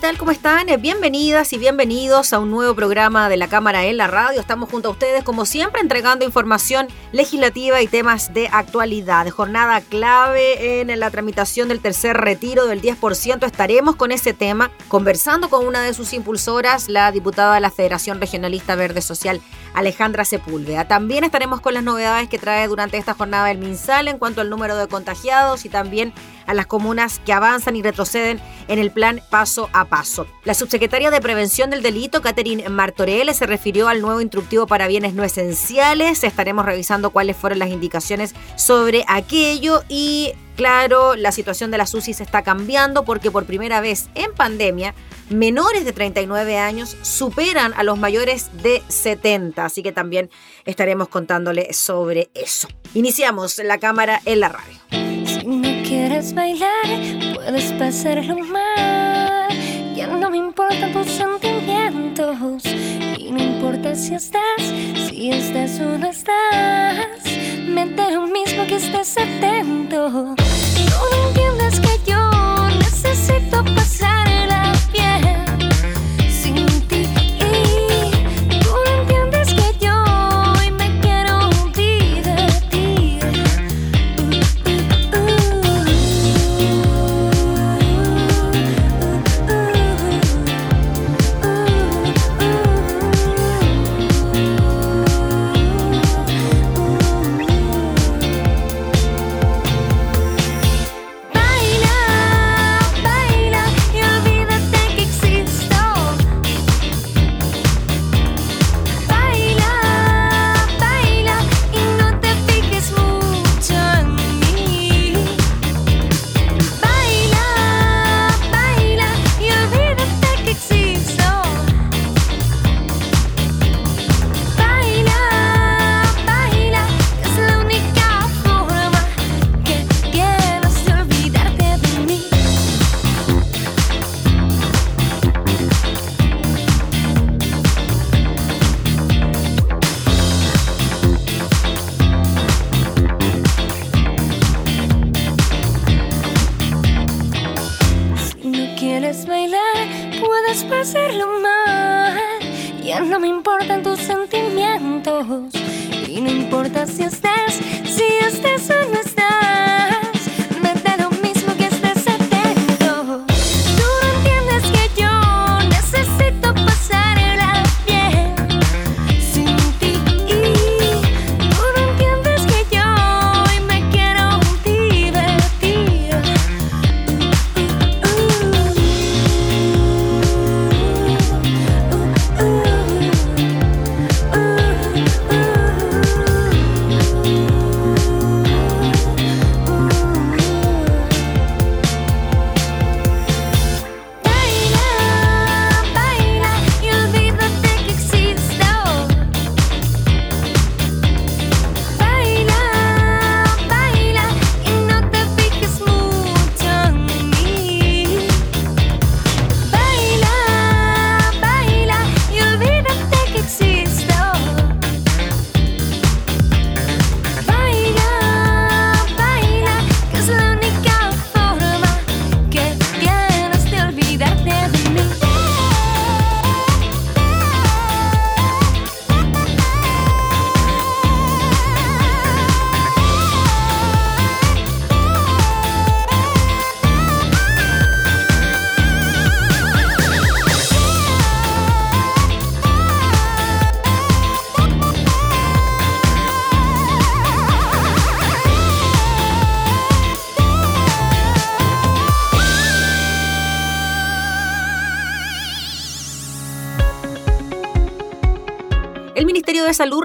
¿Qué tal? ¿Cómo están? Eh, bienvenidas y bienvenidos a un nuevo programa de la Cámara en la Radio. Estamos junto a ustedes, como siempre, entregando información legislativa y temas de actualidad. Jornada clave en la tramitación del tercer retiro del 10%. Estaremos con ese tema conversando con una de sus impulsoras, la diputada de la Federación Regionalista Verde Social, Alejandra Sepúlveda. También estaremos con las novedades que trae durante esta jornada el MinSal en cuanto al número de contagiados y también a las comunas que avanzan y retroceden en el plan paso a paso. La subsecretaria de Prevención del Delito, Catherine Martorell, se refirió al nuevo instructivo para bienes no esenciales. Estaremos revisando cuáles fueron las indicaciones sobre aquello y claro, la situación de las UCI se está cambiando porque por primera vez en pandemia menores de 39 años superan a los mayores de 70, así que también estaremos contándole sobre eso. Iniciamos la cámara en la radio. Quieres bailar, puedes pasarlo mal. Ya no me importan tus sentimientos. Y no importa si estás, si estás o no estás. Me da lo mismo que estés atento. No, entiendes que yo necesito pasarla bien.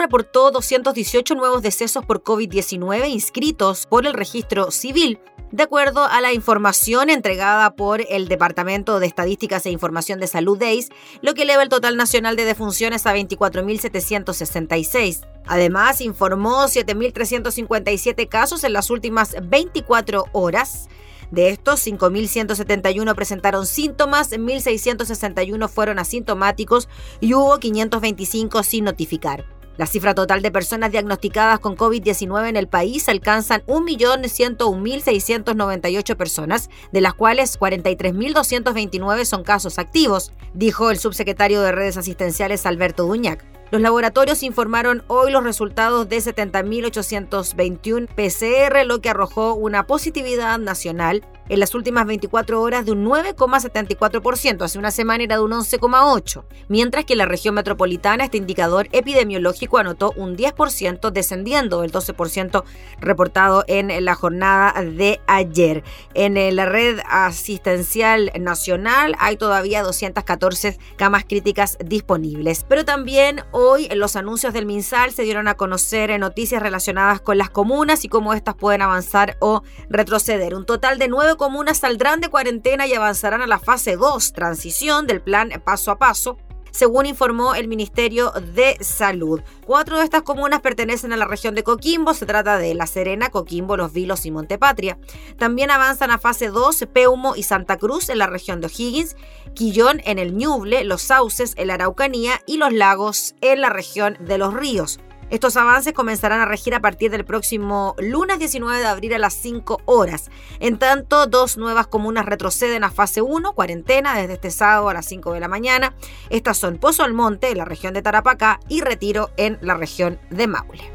Reportó 218 nuevos decesos por COVID-19 inscritos por el registro civil, de acuerdo a la información entregada por el Departamento de Estadísticas e Información de Salud DEIS, lo que eleva el total nacional de defunciones a 24.766. Además, informó 7.357 casos en las últimas 24 horas. De estos, 5.171 presentaron síntomas, 1.661 fueron asintomáticos y hubo 525 sin notificar. La cifra total de personas diagnosticadas con COVID-19 en el país alcanzan 1.101.698 personas, de las cuales 43.229 son casos activos, dijo el subsecretario de redes asistenciales Alberto Duñac. Los laboratorios informaron hoy los resultados de 70.821 PCR, lo que arrojó una positividad nacional en las últimas 24 horas de un 9,74%, hace una semana era de un 11,8%, mientras que en la región metropolitana este indicador epidemiológico anotó un 10%, descendiendo del 12% reportado en la jornada de ayer. En la red asistencial nacional hay todavía 214 camas críticas disponibles, pero también hoy los anuncios del MinSal se dieron a conocer noticias relacionadas con las comunas y cómo estas pueden avanzar o retroceder. Un total de 9 comunas saldrán de cuarentena y avanzarán a la fase 2, transición del plan paso a paso, según informó el Ministerio de Salud. Cuatro de estas comunas pertenecen a la región de Coquimbo, se trata de La Serena, Coquimbo, Los Vilos y Montepatria. También avanzan a fase 2 Peumo y Santa Cruz en la región de O'Higgins, Quillón en el Ñuble, Los Sauces en la Araucanía y Los Lagos en la región de Los Ríos. Estos avances comenzarán a regir a partir del próximo lunes 19 de abril a las 5 horas. En tanto, dos nuevas comunas retroceden a fase 1, cuarentena, desde este sábado a las 5 de la mañana. Estas son Pozo Almonte, en la región de Tarapacá, y Retiro, en la región de Maule.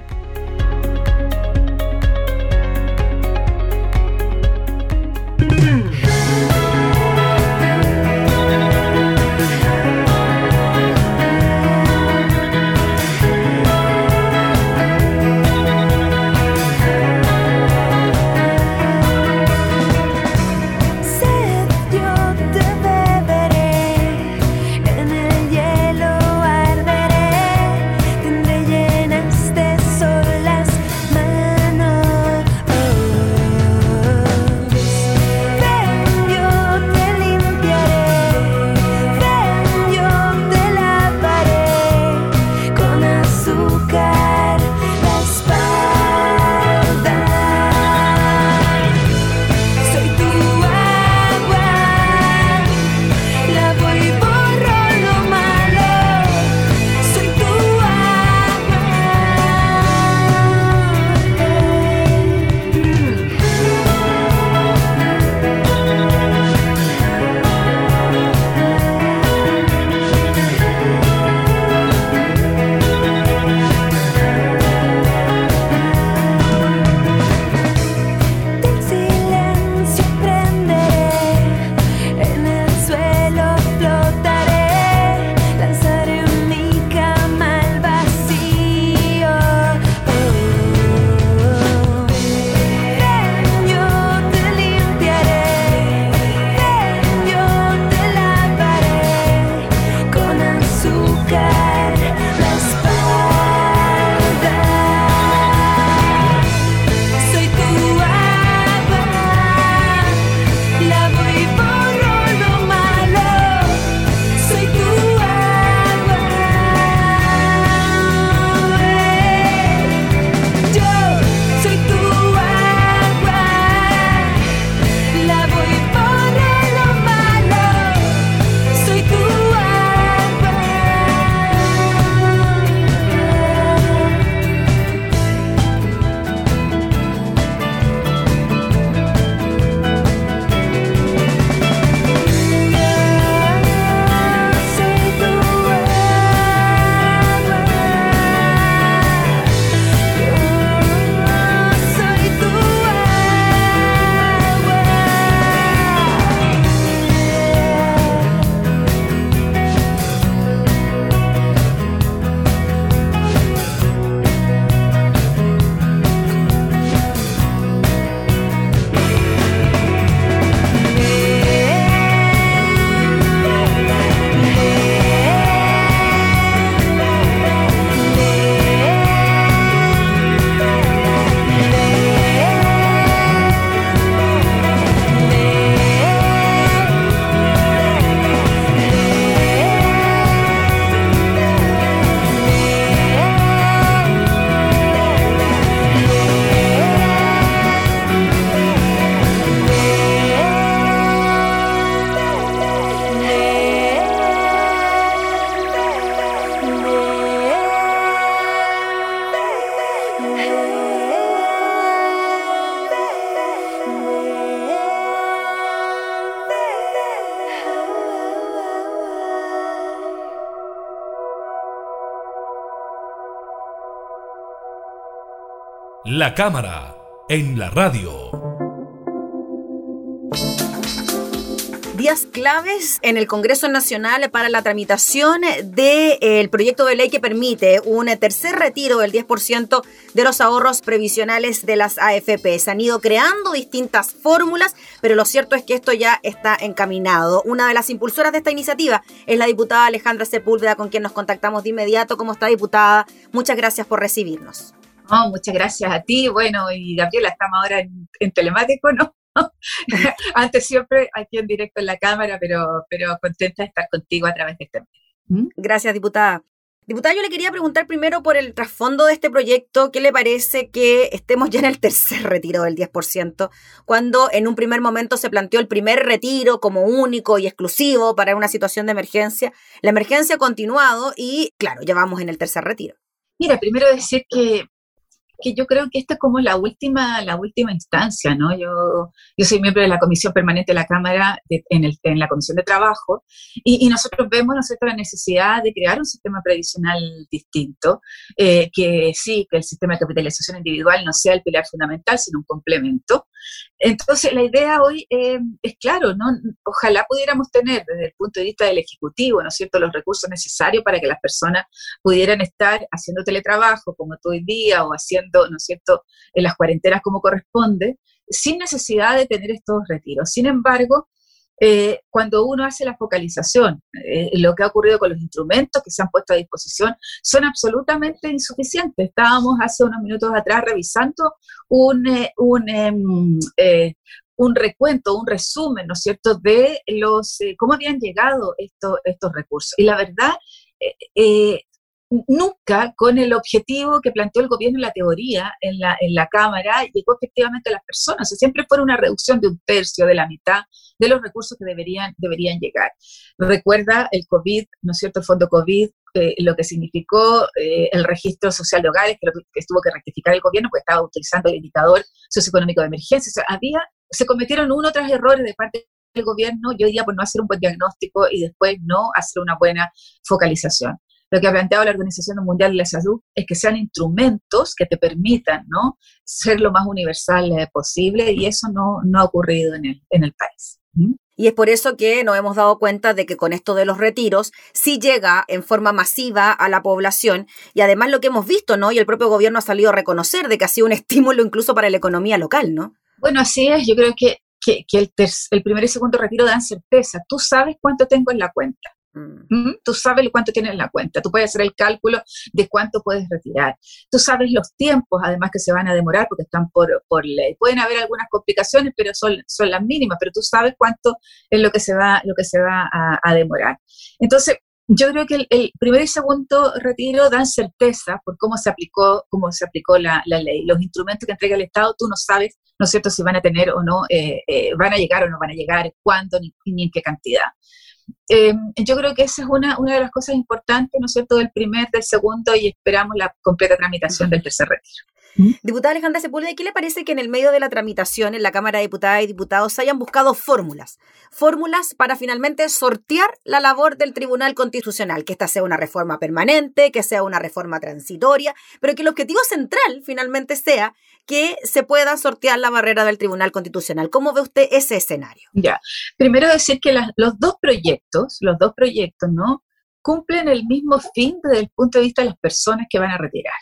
La cámara en la radio. días claves en el Congreso Nacional para la tramitación del proyecto de ley que permite un tercer retiro del 10% de los ahorros previsionales de las AFP. Se han ido creando distintas fórmulas, pero lo cierto es que esto ya está encaminado. Una de las impulsoras de esta iniciativa es la diputada Alejandra Sepúlveda, con quien nos contactamos de inmediato. ¿Cómo está, diputada? Muchas gracias por recibirnos. Muchas gracias a ti. Bueno, y Gabriela, estamos ahora en, en telemático, ¿no? Antes siempre aquí en directo en la cámara, pero, pero contenta de estar contigo a través de este medio. ¿Mm? Gracias, diputada. Diputada, yo le quería preguntar primero por el trasfondo de este proyecto. ¿Qué le parece que estemos ya en el tercer retiro del 10%, cuando en un primer momento se planteó el primer retiro como único y exclusivo para una situación de emergencia? La emergencia ha continuado y, claro, ya vamos en el tercer retiro. Mira, primero decir que que yo creo que esta es como la última, la última instancia, ¿no? Yo, yo soy miembro de la Comisión Permanente de la Cámara en, el, en, la Comisión de Trabajo y, nosotros vemos nosotros la necesidad de crear un sistema previsional distinto, eh, que sí, que el sistema de capitalización individual no sea el pilar fundamental, sino un complemento. Entonces, la idea hoy eh, es claro, ¿no? Ojalá pudiéramos tener desde el punto de vista del Ejecutivo, ¿no es cierto?, los recursos necesarios para que las personas pudieran estar haciendo teletrabajo como todo el día o haciendo ¿no es cierto?, en las cuarentenas como corresponde, sin necesidad de tener estos retiros. Sin embargo, eh, cuando uno hace la focalización, eh, lo que ha ocurrido con los instrumentos que se han puesto a disposición son absolutamente insuficientes. Estábamos hace unos minutos atrás revisando un, eh, un, em, un recuento, un resumen, ¿no es cierto?, de los cómo habían llegado estos, estos recursos. Y la verdad, nunca con el objetivo que planteó el gobierno en la teoría, en la, en la Cámara, llegó efectivamente a las personas. siempre fue una reducción de un tercio, de la mitad de los recursos que deberían, deberían llegar. Recuerda el COVID, ¿no es cierto? El fondo COVID, eh, lo que significó eh, el registro social de hogares, que, que tuvo que rectificar el gobierno porque estaba utilizando el indicador socioeconómico de emergencia. había, se cometieron uno tras errores de parte del gobierno, yo diría por no hacer un buen diagnóstico y después no hacer una buena focalización lo que ha planteado la Organización Mundial de la Salud es que sean instrumentos que te permitan ¿no? ser lo más universal eh, posible y eso no, no ha ocurrido en el, en el país. ¿Mm? Y es por eso que nos hemos dado cuenta de que con esto de los retiros sí llega en forma masiva a la población y además lo que hemos visto, ¿no? Y el propio gobierno ha salido a reconocer de que ha sido un estímulo incluso para la economía local, ¿no? Bueno, así es. Yo creo que, que, el, el primer y segundo retiro dan certeza. Tú sabes cuánto tengo en la cuenta. Mm. Tú sabes cuánto tienes en la cuenta, tú puedes hacer el cálculo de cuánto puedes retirar. Tú sabes los tiempos, además, que se van a demorar porque están por, por ley. Pueden haber algunas complicaciones, pero son, son las mínimas, pero tú sabes cuánto es lo que se va, lo que se va a, demorar. Entonces, yo creo que el, primer y segundo retiro dan certeza por cómo se aplicó, cómo se aplicó la, ley. Los instrumentos que entrega el Estado, tú no sabes, ¿no es cierto?, si van a tener o no, eh, eh, van a llegar o no van a llegar, cuándo ni, ni en qué cantidad. Eh, yo creo que esa es una, una de las cosas importantes, ¿no es cierto?, del primer, del segundo y esperamos la completa tramitación del tercer retiro. ¿Mm? Diputada Alejandra Sepúlveda, ¿qué le parece que en el medio de la tramitación en la Cámara de Diputadas y Diputados hayan buscado fórmulas? Fórmulas para finalmente sortear la labor del Tribunal Constitucional, que esta sea una reforma permanente, que sea una reforma transitoria, pero que el objetivo central finalmente sea que se pueda sortear la barrera del Tribunal Constitucional. ¿Cómo ve usted ese escenario? Ya, primero decir que los dos proyectos, los dos proyectos, ¿no? cumplen el mismo fin desde el punto de vista de las personas que van a retirar.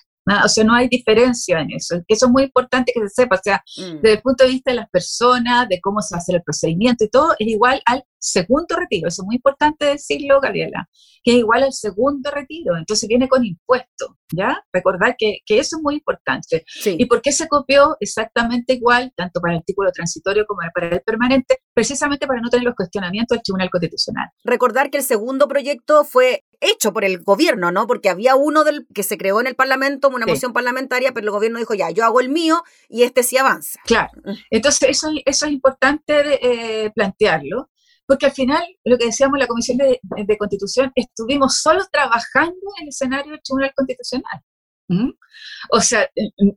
O sea, no hay diferencia en eso. Eso es muy importante que se sepa. O sea, mm. desde el punto de vista de las personas, de cómo se hacer el procedimiento y todo, es igual al segundo retiro. Eso es muy importante decirlo, Gabriela, que es igual al segundo retiro. Entonces viene con impuesto, ¿ya? Recordar que, eso es muy importante. ¿Y por qué se copió exactamente igual, tanto para el artículo transitorio como para el permanente? Precisamente para no tener los cuestionamientos del Tribunal Constitucional. Recordar que el segundo proyecto fue hecho por el gobierno, ¿no? Porque había uno del que se creó en el Parlamento, una moción parlamentaria, pero el gobierno dijo, ya, yo hago el mío y este sí avanza. Claro. Mm. Entonces, eso, eso es importante eh, plantearlo porque al final, lo que decíamos en la Comisión de, Constitución, estuvimos solo trabajando en el escenario del Tribunal Constitucional. ¿Mm? O sea,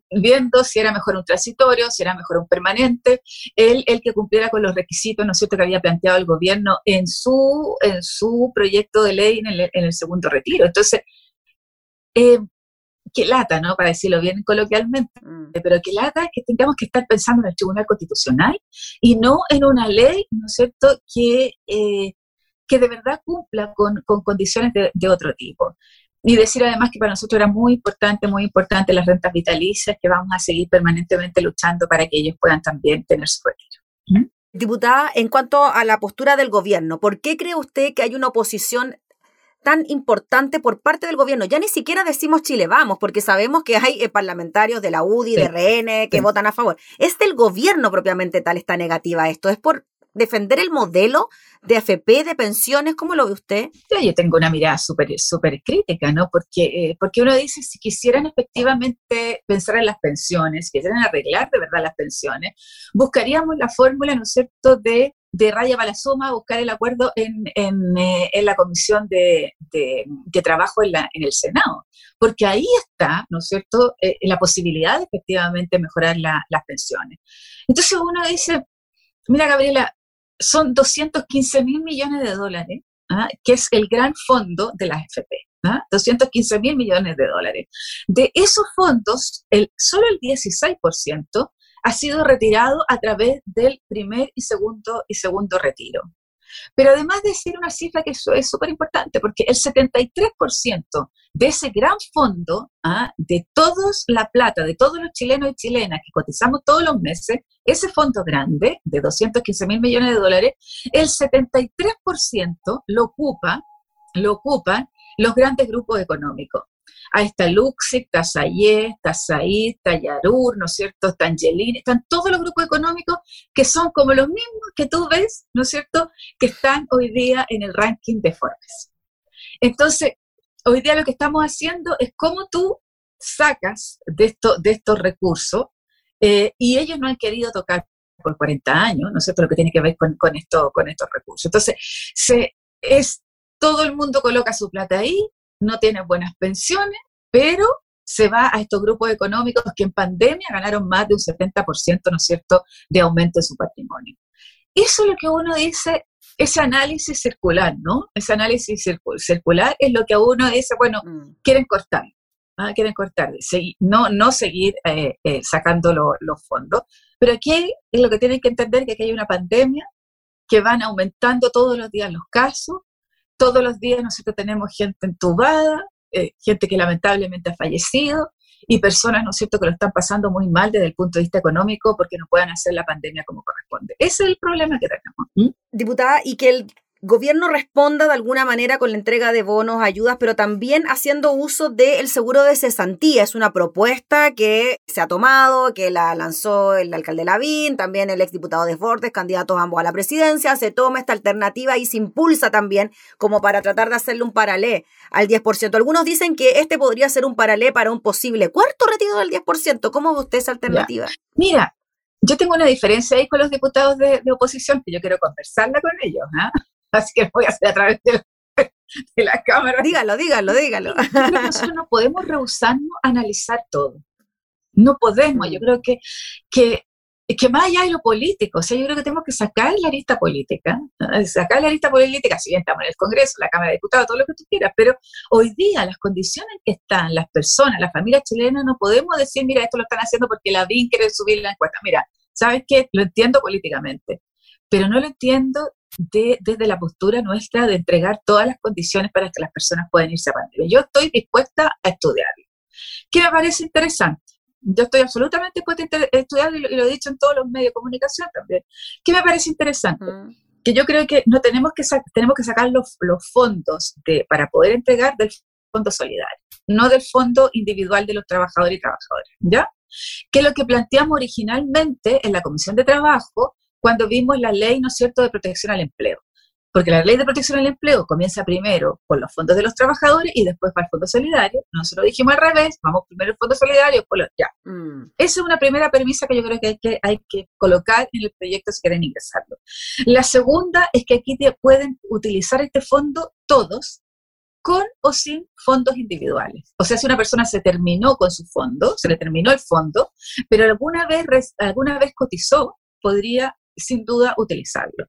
viendo si era mejor un transitorio, si era mejor un permanente, el, el que cumpliera con los requisitos, ¿no es cierto?, que había planteado el gobierno en su, en su proyecto de ley en el, en el segundo retiro. Entonces, eh, que lata, ¿no? Para decirlo bien coloquialmente, mm. pero que lata es que tengamos que estar pensando en el Tribunal Constitucional y no en una ley, ¿no es cierto?, que, eh, que de verdad cumpla con, condiciones de, otro tipo. Y decir además que para nosotros era muy importante, muy importante las rentas vitalicias, que vamos a seguir permanentemente luchando para que ellos puedan también tener su retiro. ¿Mm? Diputada, en cuanto a la postura del gobierno, ¿por qué cree usted que hay una oposición tan importante por parte del gobierno. Ya ni siquiera decimos Chile vamos, porque sabemos que hay eh, parlamentarios de la UDI, de RN, que votan a favor. Es del gobierno propiamente tal esta negativa esto. Es por defender el modelo de AFP, de pensiones, ¿cómo lo ve usted? Yo tengo una mirada súper súper crítica, ¿no? Porque, eh, porque uno dice, si quisieran efectivamente pensar en las pensiones, si quisieran arreglar de verdad las pensiones, buscaríamos la fórmula, ¿no es cierto?, de de Raya para la Suma buscar el acuerdo en, en, eh, en la Comisión de, de, Trabajo en, la, en, el Senado, porque ahí está, ¿no es cierto?, eh, la posibilidad de efectivamente mejorar las pensiones. Entonces uno dice, mira Gabriela, son 215 mil millones de dólares, ¿ah? que es el gran fondo de las FP. ¿ah? 215 mil millones de dólares. De esos fondos, el, solo el 16% ha sido retirado a través del primer y segundo y segundo retiro. Pero además de decir una cifra que es súper importante, porque el 73% de ese gran fondo, ¿ah? de todos la plata, de todos los chilenos y chilenas que cotizamos todos los meses, ese fondo grande de 215 mil millones de dólares, el 73% lo ocupa, lo ocupan los grandes grupos económicos. Ahí está Luxic, está Sayé, está está Yarur, ¿no es cierto? Está Angelini, están todos los grupos económicos que son como los mismos que tú ves, ¿no es cierto? Que están hoy día en el ranking de Forbes. Entonces, hoy día lo que estamos haciendo es cómo tú sacas de, esto, de estos recursos eh, y ellos no han querido tocar por 40 años, ¿no es cierto? Lo que tiene que ver con, esto, con estos recursos. Entonces, se, es, todo el mundo coloca su plata ahí, no tiene buenas pensiones, pero se va a estos grupos económicos que en pandemia ganaron más de un 70%, ¿no es cierto?, de aumento de su patrimonio. Eso es lo que uno dice, ese análisis circular, ¿no? Ese análisis circular es lo que uno dice, bueno, mm. quieren cortar, ¿ah? quieren cortar, no, no seguir eh, eh, sacando los fondos. Pero aquí es lo que tienen que entender, que aquí hay una pandemia, que van aumentando todos los días los casos, todos los días nosotros tenemos gente entubada, eh, gente que lamentablemente ha fallecido y personas, ¿no cierto?, que lo están pasando muy mal desde el punto de vista económico porque no puedan hacer la pandemia como corresponde. Ese es el problema que tenemos. Diputada, y que el gobierno responda de alguna manera con la entrega de bonos, ayudas, pero también haciendo uso del seguro de cesantía. Es una propuesta que se ha tomado, que la lanzó el alcalde Lavín, también el exdiputado Desbordes, candidatos ambos a la presidencia. Se toma esta alternativa y se impulsa también como para tratar de hacerle un paralé al 10%. Algunos dicen que este podría ser un paralé para un posible cuarto retiro del 10%. ¿Cómo ve usted esa alternativa? Mira, yo tengo una diferencia ahí con los diputados de, oposición que yo quiero conversarla con ellos. ¿ah? Así que voy a hacer a través de, la cámara. Dígalo, dígalo, dígalo. nosotros no podemos rehusarnos a analizar todo. No podemos. Yo creo que, que, que más allá de lo político, o sea, yo creo que tenemos que sacar la lista política, sacar la lista política, si bien estamos en el Congreso, la Cámara de Diputados, todo lo que tú quieras, pero hoy día las condiciones en que están las personas, las familias chilenas, no podemos decir, mira, esto lo están haciendo porque la BIN quiere subir la encuesta. Mira, ¿sabes qué? Lo entiendo políticamente, pero no lo entiendo desde la postura nuestra de entregar todas las condiciones para que las personas puedan irse a pandemia. Yo estoy dispuesta a estudiarlo. ¿Qué me parece interesante? Yo estoy absolutamente dispuesta a estudiarlo y lo, he dicho en todos los medios de comunicación también. ¿Qué me parece interesante? Que yo creo que no tenemos que, tenemos que sacar los, los fondos de, para poder entregar del fondo solidario, no del fondo individual de los trabajadores y trabajadoras, ¿ya? Que lo que planteamos originalmente en la Comisión de Trabajo cuando vimos la ley, ¿no es cierto?, de protección al empleo. Porque la ley de protección al empleo comienza primero con los fondos de los trabajadores y después va el fondo solidario. Nosotros dijimos al revés, vamos primero el fondo solidario, después los, ya. Mm. Esa es una primera premisa que yo creo que hay, que hay que colocar en el proyecto si quieren ingresarlo. La segunda es que aquí pueden utilizar este fondo todos con o sin fondos individuales. O sea, si una persona se terminó con su fondo, se le terminó el fondo, pero alguna vez, alguna vez cotizó, podría sin duda utilizarlo.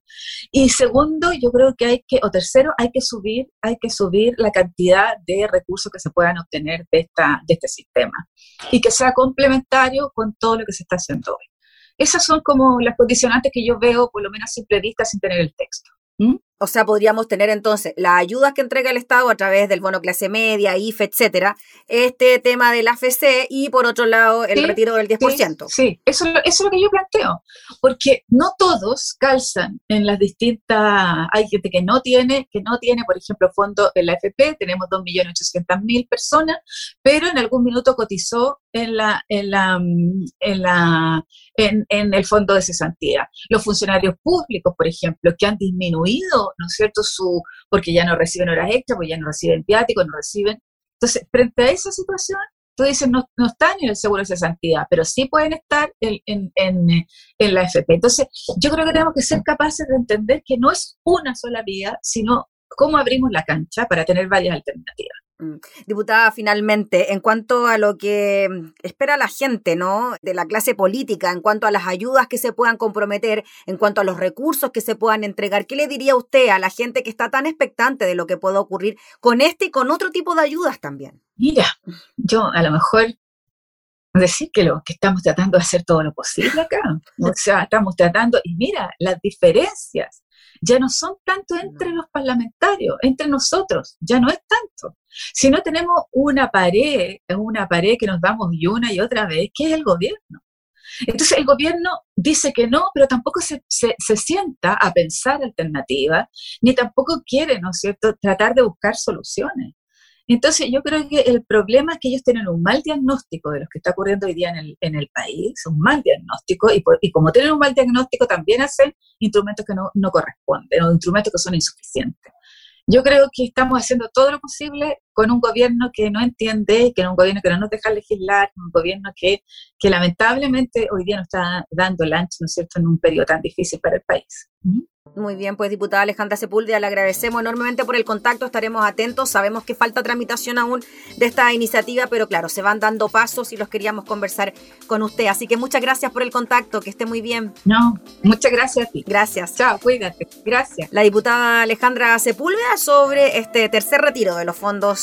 Y segundo, yo creo que hay que, o tercero, hay que subir, hay que subir la cantidad de recursos que se puedan obtener de, esta, de este sistema y que sea complementario con todo lo que se está haciendo hoy. Esas son como las condicionantes que yo veo, por lo menos simple vista, sin tener el texto. ¿Mm? O sea, podríamos tener entonces las ayudas que entrega el Estado a través del bono clase media, IFE, etcétera, este tema del AFC y por otro lado el retiro del 10%. Sí, Eso, eso, es lo que yo planteo, porque no todos calzan en las distintas, hay gente que no tiene, que no tiene, por ejemplo, fondo en la AFP, tenemos 2.800.000 personas, pero en algún minuto cotizó en la, en la, en la, en, en el fondo de cesantía. Los funcionarios públicos, por ejemplo, que han disminuido ¿no es cierto? Su, porque ya no reciben horas extras, porque ya no reciben viáticos, no reciben. Entonces, frente a esa situación, tú dices, no, no están en el seguro de cesantía, pero sí pueden estar en, en, en, en, la FP. Entonces, yo creo que tenemos que ser capaces de entender que no es una sola vía, sino cómo abrimos la cancha para tener varias alternativas. Mm. Diputada, finalmente, en cuanto a lo que mm, espera la gente, ¿no? De la clase política, en cuanto a las ayudas que se puedan comprometer, en cuanto a los recursos que se puedan entregar, ¿qué le diría usted a la gente que está tan expectante de lo que pueda ocurrir con este y con otro tipo de ayudas también? Mira, yo a lo mejor decir que lo que estamos tratando de hacer todo lo posible acá. O sea, estamos tratando, y mira, las diferencias ya no son tanto entre los parlamentarios, entre nosotros, ya no es tanto. Si no tenemos una pared, una pared que nos damos y una y otra vez, que es el gobierno. Entonces el gobierno dice que no, pero tampoco se, se, se, sienta a pensar alternativas, ni tampoco quiere, ¿no es cierto?, tratar de buscar soluciones. Entonces, yo creo que el problema es que ellos tienen un mal diagnóstico de lo que está ocurriendo hoy día en el, en el país, un mal diagnóstico, y, y, como tienen un mal diagnóstico, también hacen instrumentos que no, no corresponden, o instrumentos que son insuficientes. Yo creo que estamos haciendo todo lo posible con un gobierno que no entiende, que es un gobierno que no nos deja legislar, un gobierno que, que lamentablemente hoy día nos está dando el ancho, ¿no es cierto?, en un periodo tan difícil para el país. Muy bien, pues diputada Alejandra Sepúlveda, le agradecemos enormemente por el contacto, estaremos atentos, sabemos que falta tramitación aún de esta iniciativa, pero claro, se van dando pasos y los queríamos conversar con usted, así que muchas gracias por el contacto, que esté muy bien. No, muchas gracias a ti. Gracias. Chao, cuídate. Gracias. La diputada Alejandra Sepúlveda sobre este tercer retiro de los fondos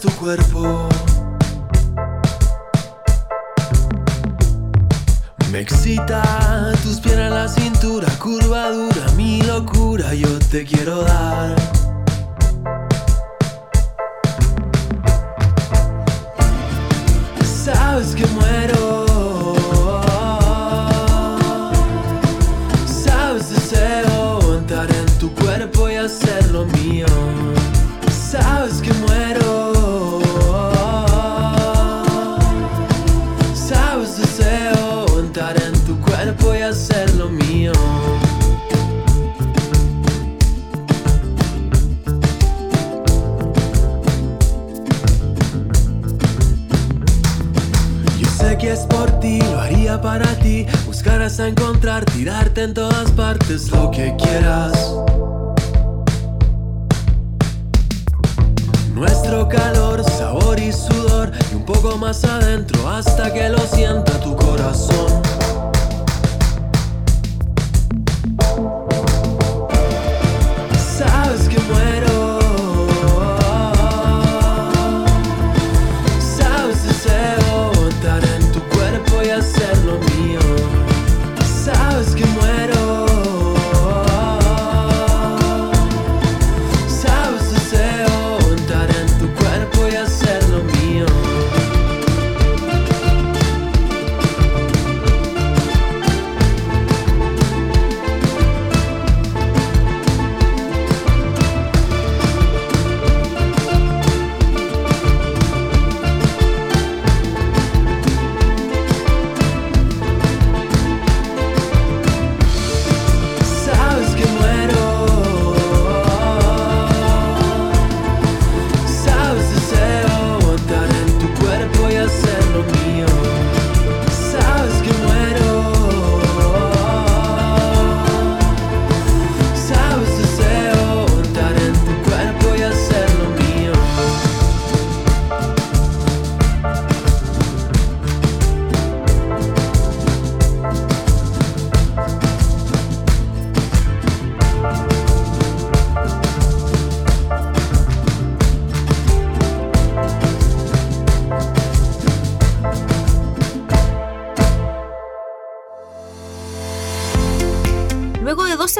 Tu cuerpo. Me excita tus piernas la cintura, curvadura, mi locura, yo te quiero dar. En todas partes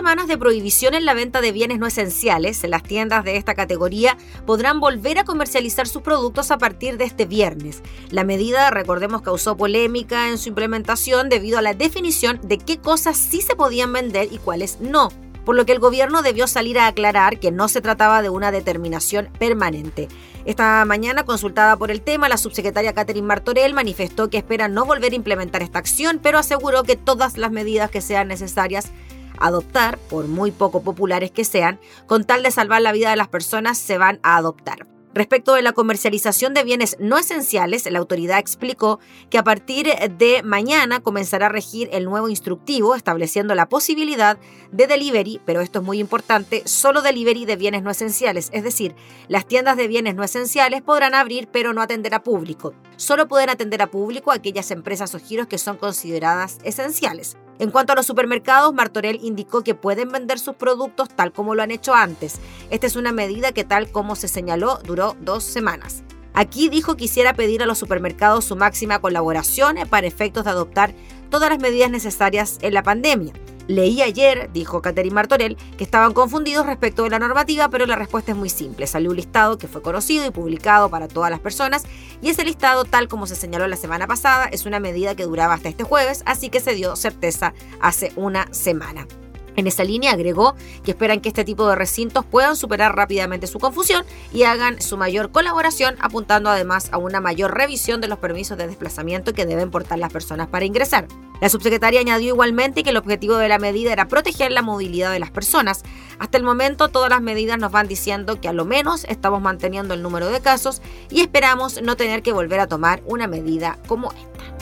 de prohibición en la venta de bienes no esenciales, las tiendas de esta categoría podrán volver a comercializar sus productos a partir de este viernes. La medida, recordemos, causó polémica en su implementación debido a la definición de qué cosas sí se podían vender y cuáles no por lo que el gobierno debió salir a aclarar que no se trataba de una determinación permanente. Esta mañana, consultada por el tema, la subsecretaria Catherine Martorell manifestó que espera no volver a implementar esta acción, pero aseguró que todas las medidas que sean necesarias adoptar, por muy poco populares que sean, con tal de salvar la vida de las personas, se van a adoptar. Respecto de la comercialización de bienes no esenciales, la autoridad explicó que a partir de mañana comenzará a regir el nuevo instructivo estableciendo la posibilidad de delivery, pero esto es muy importante, solo delivery de bienes no esenciales, es decir, las tiendas de bienes no esenciales podrán abrir pero no atender a público. Solo pueden atender a público aquellas empresas o giros que son consideradas esenciales. En cuanto a los supermercados, Martorell indicó que pueden vender sus productos tal como lo han hecho antes. Esta es una medida que tal como se señaló duró dos semanas. Aquí dijo que quisiera pedir a los supermercados su máxima colaboración para efectos de adoptar todas las medidas necesarias en la pandemia. Leí ayer, dijo Catherine Martorell, que estaban confundidos respecto de la normativa, pero la respuesta es muy simple. Salió un listado que fue conocido y publicado para todas las personas, y ese listado, tal como se señaló la semana pasada, es una medida que duraba hasta este jueves, así que se dio certeza hace una semana. En esa línea agregó que esperan que este tipo de recintos puedan superar rápidamente su confusión y hagan su mayor colaboración, apuntando además a una mayor revisión de los permisos de desplazamiento que deben portar las personas para ingresar. La subsecretaria añadió igualmente que el objetivo de la medida era proteger la movilidad de las personas. Hasta el momento todas las medidas nos van diciendo que a lo menos estamos manteniendo el número de casos y esperamos no tener que volver a tomar una medida como esta.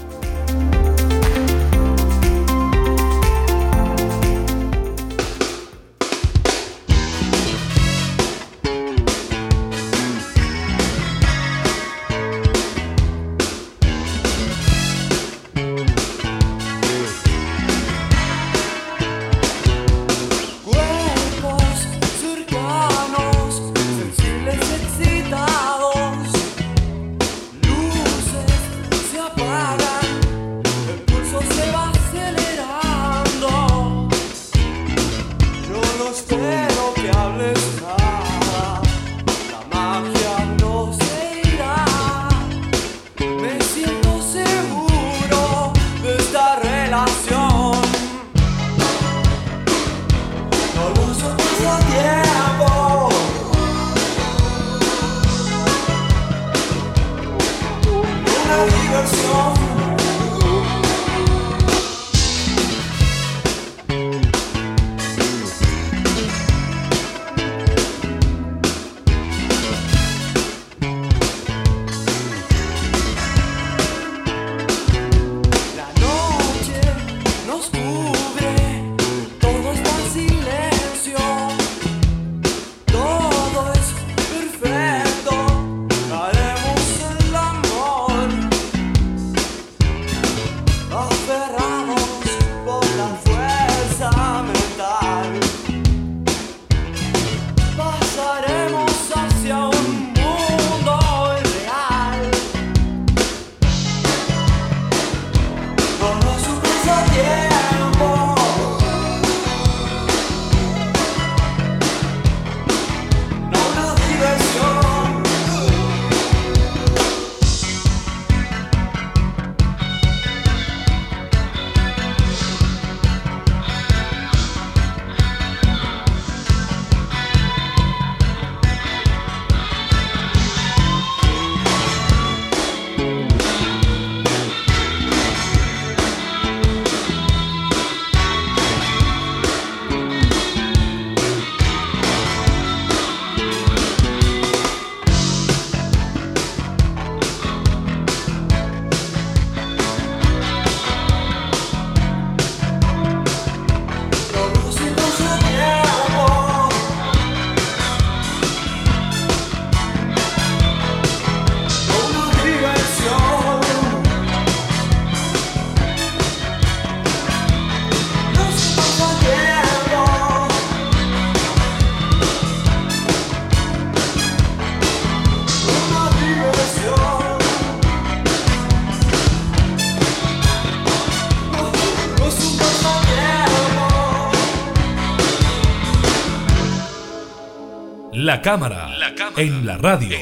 La cámara, en la radio.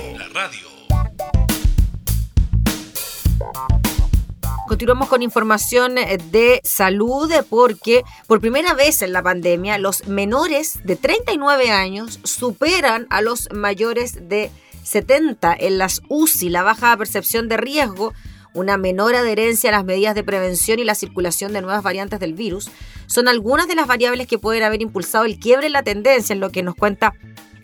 Continuamos con información eh, de salud porque por primera vez en la pandemia los menores de 39 años superan a los mayores de 70 en las UCI, la baja percepción de riesgo una menor adherencia a las medidas de prevención y la circulación de nuevas variantes del virus, son algunas de las variables que pueden haber impulsado el quiebre en la tendencia, en lo que nos cuenta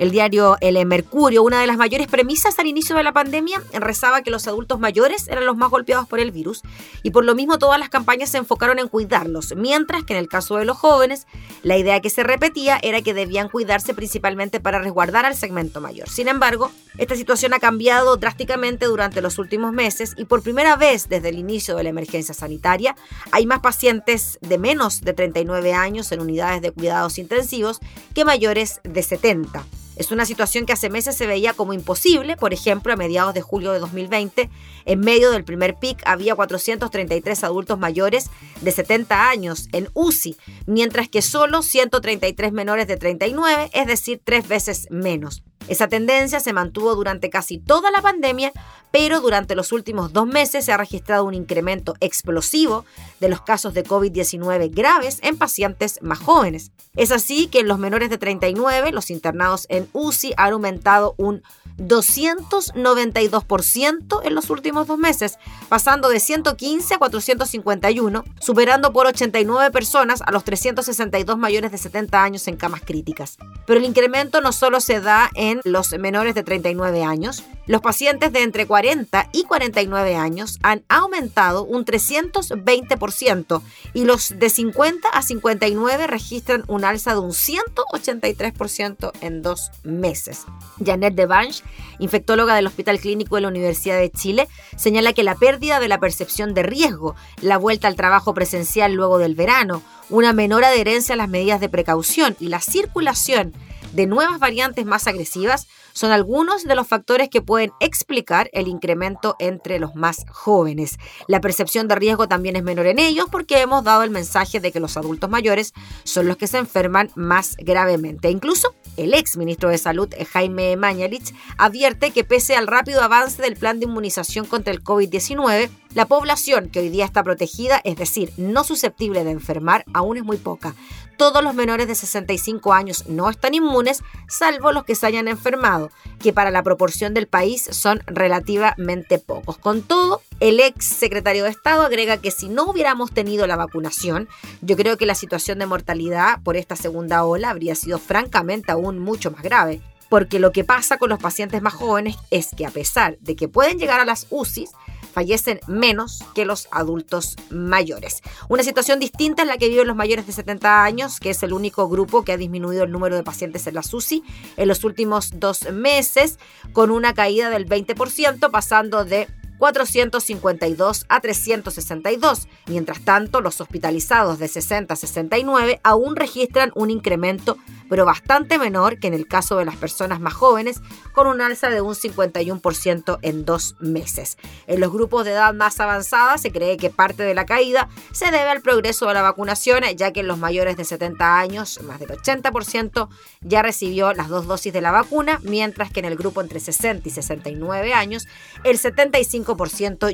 el diario El Mercurio, una de las mayores premisas al inicio de la pandemia, rezaba que los adultos mayores eran los más golpeados por el virus y por lo mismo todas las campañas se enfocaron en cuidarlos, mientras que en el caso de los jóvenes, la idea que se repetía era que debían cuidarse principalmente para resguardar al segmento mayor. Sin embargo, esta situación ha cambiado drásticamente durante los últimos meses y por primera vez desde el inicio de la emergencia sanitaria hay más pacientes de menos de 39 años en unidades de cuidados intensivos que mayores de 70. Es una situación que hace meses se veía como imposible, por ejemplo, a mediados de julio de 2020, en medio del primer pic había 433 adultos mayores de 70 años en UCI, mientras que solo 133 menores de 39, es decir, tres veces menos. Esa tendencia se mantuvo durante casi toda la pandemia, pero durante los últimos dos meses se ha registrado un incremento explosivo de los casos de COVID-19 graves en pacientes más jóvenes. Es así que en los menores de 39, los internados en UCI han aumentado un 292% en los últimos dos meses, pasando de 115 a 451, superando por 89 personas a los 362 mayores de 70 años en camas críticas. Pero el incremento no solo se da en los menores de 39 años, los pacientes de entre 40 y 49 años han aumentado un 320% y los de 50 a 59 registran un alza de un 183% en dos meses. Janet Devanche infectóloga del Hospital Clínico de la Universidad de Chile, señala que la pérdida de la percepción de riesgo, la vuelta al trabajo presencial luego del verano, una menor adherencia a las medidas de precaución y la circulación de nuevas variantes más agresivas son algunos de los factores que pueden explicar el incremento entre los más jóvenes. La percepción de riesgo también es menor en ellos porque hemos dado el mensaje de que los adultos mayores son los que se enferman más gravemente. Incluso el ex ministro de Salud, Jaime Mañalich, advierte que pese al rápido avance del plan de inmunización contra el COVID-19, la población que hoy día está protegida, es decir, no susceptible de enfermar, aún es muy poca todos los menores de 65 años no están inmunes, salvo los que se hayan enfermado, que para la proporción del país son relativamente pocos. Con todo, el ex secretario de Estado agrega que si no hubiéramos tenido la vacunación, yo creo que la situación de mortalidad por esta segunda ola habría sido francamente aún mucho más grave porque lo que pasa con los pacientes más jóvenes es que a pesar de que pueden llegar a las UCIs, fallecen menos que los adultos mayores. Una situación distinta es la que viven los mayores de 70 años, que es el único grupo que ha disminuido el número de pacientes en la SUSI en los últimos dos meses, con una caída del 20%, pasando de 452 a 362. Mientras tanto, los hospitalizados de 60 a 69 aún registran un incremento, pero bastante menor que en el caso de las personas más jóvenes, con un alza de un 51% en dos meses. En los grupos de edad más avanzada se cree que parte de la caída se debe al progreso de la vacunación, ya que en los mayores de 70 años, más del 80% ya recibió las dos dosis de la vacuna, mientras que en el grupo entre 60 y 69 años, el 75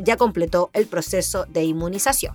ya completó el proceso de inmunización.